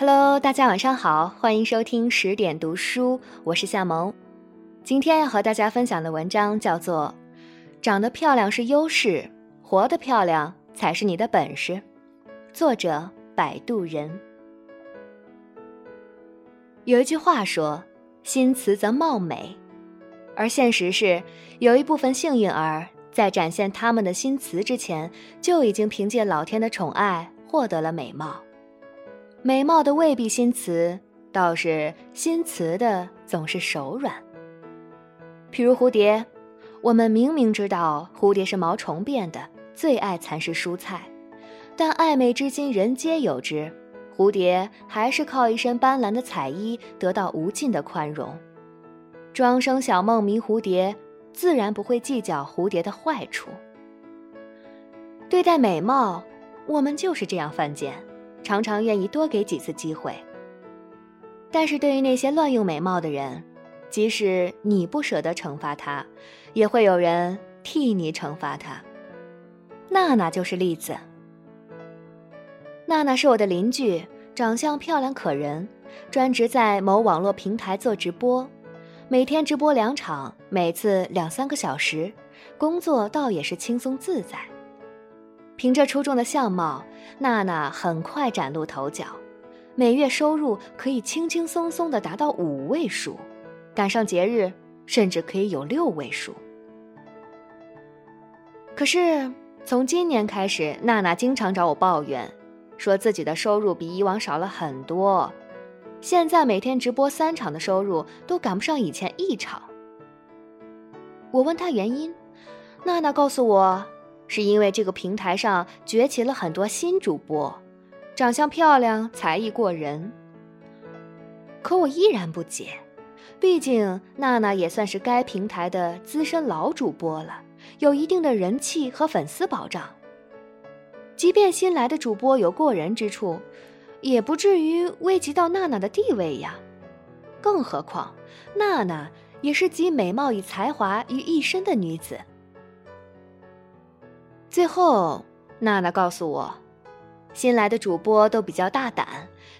Hello，大家晚上好，欢迎收听十点读书，我是夏萌。今天要和大家分享的文章叫做《长得漂亮是优势，活得漂亮才是你的本事》，作者摆渡人。有一句话说：“心慈则貌美”，而现实是，有一部分幸运儿在展现他们的心慈之前，就已经凭借老天的宠爱获得了美貌。美貌的未必心慈，倒是心慈的总是手软。譬如蝴蝶，我们明明知道蝴蝶是毛虫变的，最爱蚕食蔬菜，但爱美之心人皆有之，蝴蝶还是靠一身斑斓的彩衣得到无尽的宽容。庄生晓梦迷蝴蝶，自然不会计较蝴蝶的坏处。对待美貌，我们就是这样犯贱。常常愿意多给几次机会，但是对于那些乱用美貌的人，即使你不舍得惩罚他，也会有人替你惩罚他。娜娜就是例子。娜娜是我的邻居，长相漂亮可人，专职在某网络平台做直播，每天直播两场，每次两三个小时，工作倒也是轻松自在。凭着出众的相貌，娜娜很快崭露头角，每月收入可以轻轻松松的达到五位数，赶上节日甚至可以有六位数。可是从今年开始，娜娜经常找我抱怨，说自己的收入比以往少了很多，现在每天直播三场的收入都赶不上以前一场。我问她原因，娜娜告诉我。是因为这个平台上崛起了很多新主播，长相漂亮，才艺过人。可我依然不解，毕竟娜娜也算是该平台的资深老主播了，有一定的人气和粉丝保障。即便新来的主播有过人之处，也不至于危及到娜娜的地位呀。更何况，娜娜也是集美貌与才华于一身的女子。最后，娜娜告诉我，新来的主播都比较大胆，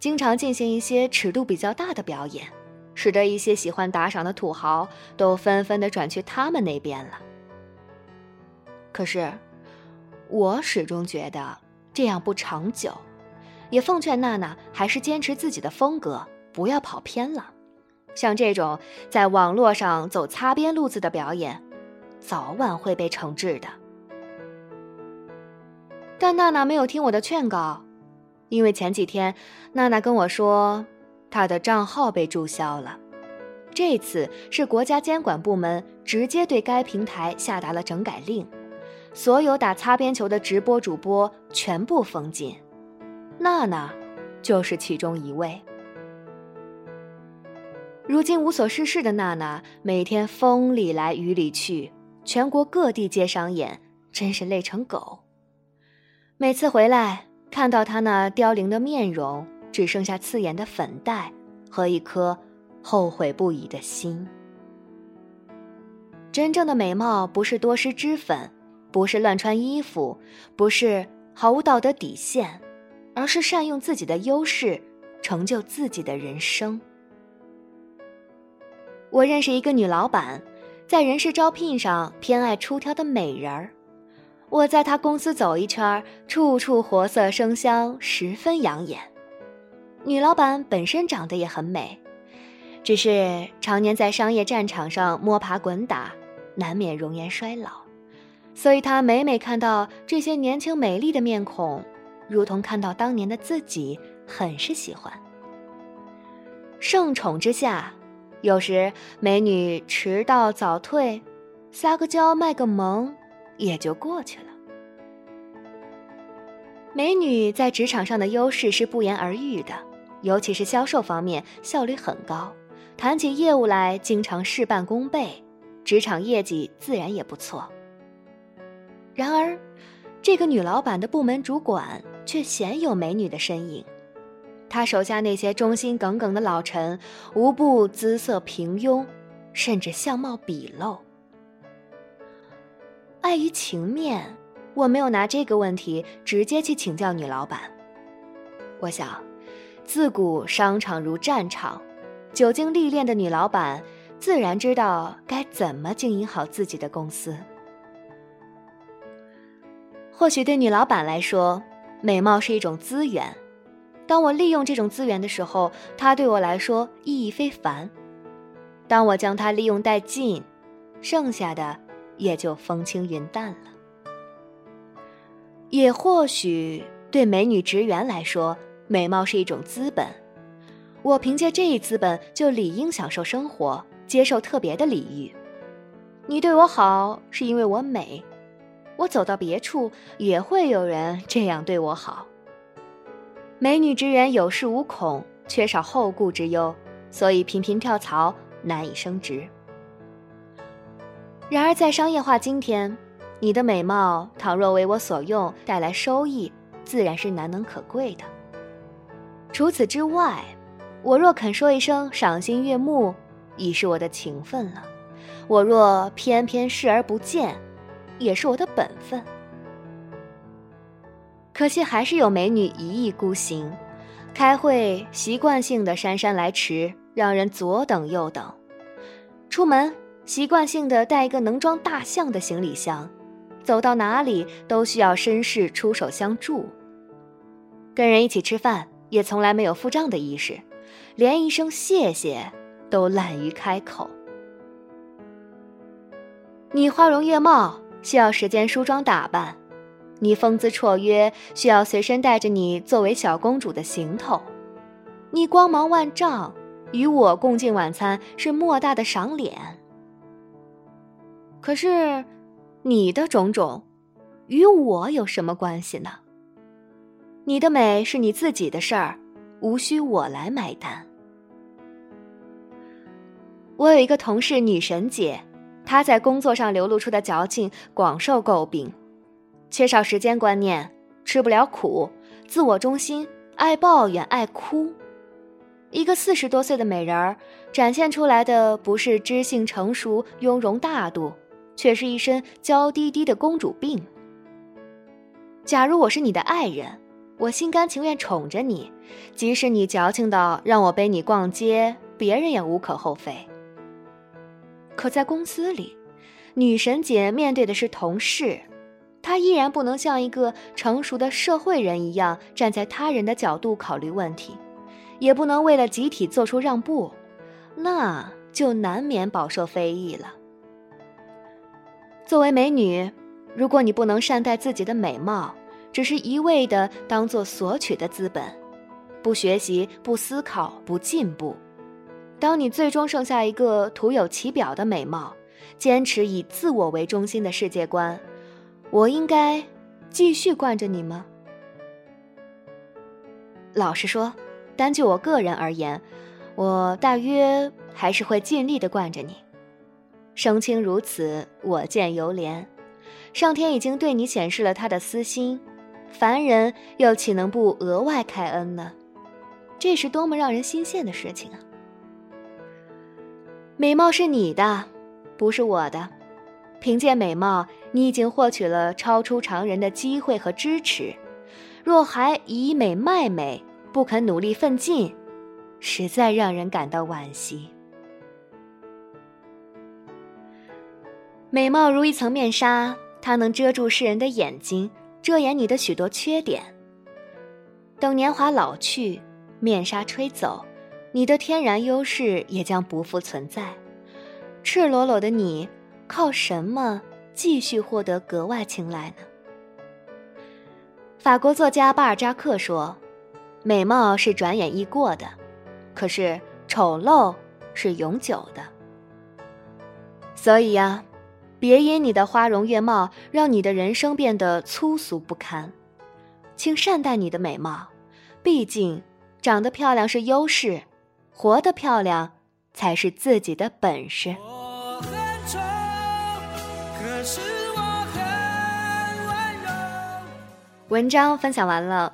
经常进行一些尺度比较大的表演，使得一些喜欢打赏的土豪都纷纷的转去他们那边了。可是，我始终觉得这样不长久，也奉劝娜娜还是坚持自己的风格，不要跑偏了。像这种在网络上走擦边路子的表演，早晚会被惩治的。但娜娜没有听我的劝告，因为前几天娜娜跟我说，她的账号被注销了。这次是国家监管部门直接对该平台下达了整改令，所有打擦边球的直播主播全部封禁，娜娜就是其中一位。如今无所事事的娜娜，每天风里来雨里去，全国各地接商演，真是累成狗。每次回来，看到他那凋零的面容，只剩下刺眼的粉黛和一颗后悔不已的心。真正的美貌不是多施脂粉，不是乱穿衣服，不是毫无道德底线，而是善用自己的优势，成就自己的人生。我认识一个女老板，在人事招聘上偏爱出挑的美人儿。我在他公司走一圈，处处活色生香，十分养眼。女老板本身长得也很美，只是常年在商业战场上摸爬滚打，难免容颜衰老，所以她每每看到这些年轻美丽的面孔，如同看到当年的自己，很是喜欢。盛宠之下，有时美女迟到早退，撒个娇卖个萌。也就过去了。美女在职场上的优势是不言而喻的，尤其是销售方面效率很高，谈起业务来经常事半功倍，职场业绩自然也不错。然而，这个女老板的部门主管却鲜有美女的身影，她手下那些忠心耿耿的老臣无不姿色平庸，甚至相貌鄙陋。碍于情面，我没有拿这个问题直接去请教女老板。我想，自古商场如战场，久经历练的女老板自然知道该怎么经营好自己的公司。或许对女老板来说，美貌是一种资源。当我利用这种资源的时候，它对我来说意义非凡；当我将它利用殆尽，剩下的也就风轻云淡了。也或许对美女职员来说，美貌是一种资本。我凭借这一资本，就理应享受生活，接受特别的礼遇。你对我好，是因为我美。我走到别处，也会有人这样对我好。美女职员有恃无恐，缺少后顾之忧，所以频频跳槽，难以升职。然而，在商业化今天，你的美貌倘若为我所用，带来收益，自然是难能可贵的。除此之外，我若肯说一声赏心悦目，已是我的情分了；我若偏偏视而不见，也是我的本分。可惜还是有美女一意孤行，开会习惯性的姗姗来迟，让人左等右等；出门习惯性的带一个能装大象的行李箱，走到哪里都需要绅士出手相助。跟人一起吃饭，也从来没有付账的意识，连一声谢谢都懒于开口。你花容月貌。需要时间梳妆打扮，你风姿绰约，需要随身带着你作为小公主的行头；你光芒万丈，与我共进晚餐是莫大的赏脸。可是，你的种种，与我有什么关系呢？你的美是你自己的事儿，无需我来买单。我有一个同事，女神姐。她在工作上流露出的矫情广受诟病，缺少时间观念，吃不了苦，自我中心，爱抱怨，爱哭。一个四十多岁的美人儿，展现出来的不是知性成熟、雍容大度，却是一身娇滴滴的公主病。假如我是你的爱人，我心甘情愿宠着你，即使你矫情到让我背你逛街，别人也无可厚非。可在公司里，女神姐面对的是同事，她依然不能像一个成熟的社会人一样站在他人的角度考虑问题，也不能为了集体做出让步，那就难免饱受非议了。作为美女，如果你不能善待自己的美貌，只是一味的当做索取的资本，不学习、不思考、不进步。当你最终剩下一个徒有其表的美貌，坚持以自我为中心的世界观，我应该继续惯着你吗？老实说，单就我个人而言，我大约还是会尽力的惯着你。生卿如此，我见犹怜。上天已经对你显示了他的私心，凡人又岂能不额外开恩呢？这是多么让人心羡的事情啊！美貌是你的，不是我的。凭借美貌，你已经获取了超出常人的机会和支持。若还以美卖美，不肯努力奋进，实在让人感到惋惜。美貌如一层面纱，它能遮住世人的眼睛，遮掩你的许多缺点。等年华老去，面纱吹走。你的天然优势也将不复存在，赤裸裸的你，靠什么继续获得格外青睐呢？法国作家巴尔扎克说：“美貌是转眼易过的，可是丑陋是永久的。”所以呀，别因你的花容月貌让你的人生变得粗俗不堪，请善待你的美貌，毕竟长得漂亮是优势。活得漂亮，才是自己的本事。文章分享完了，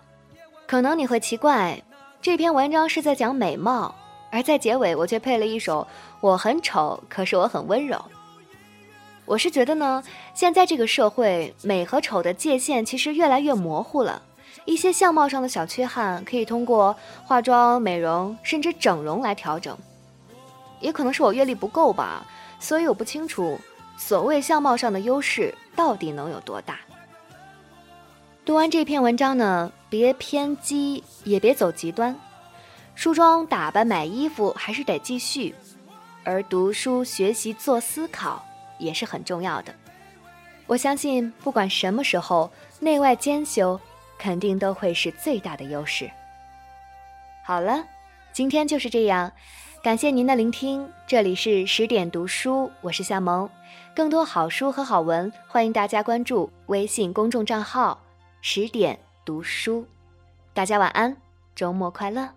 可能你会奇怪，这篇文章是在讲美貌，而在结尾我却配了一首《我很丑，可是我很温柔》。我是觉得呢，现在这个社会，美和丑的界限其实越来越模糊了，一些相貌上的小缺憾可以通过化妆、美容甚至整容来调整。也可能是我阅历不够吧，所以我不清楚所谓相貌上的优势到底能有多大。读完这篇文章呢，别偏激，也别走极端。梳妆打扮、买衣服还是得继续，而读书、学习、做思考也是很重要的。我相信，不管什么时候，内外兼修肯定都会是最大的优势。好了，今天就是这样，感谢您的聆听。这里是十点读书，我是夏萌。更多好书和好文，欢迎大家关注微信公众账号“十点读书”。大家晚安，周末快乐。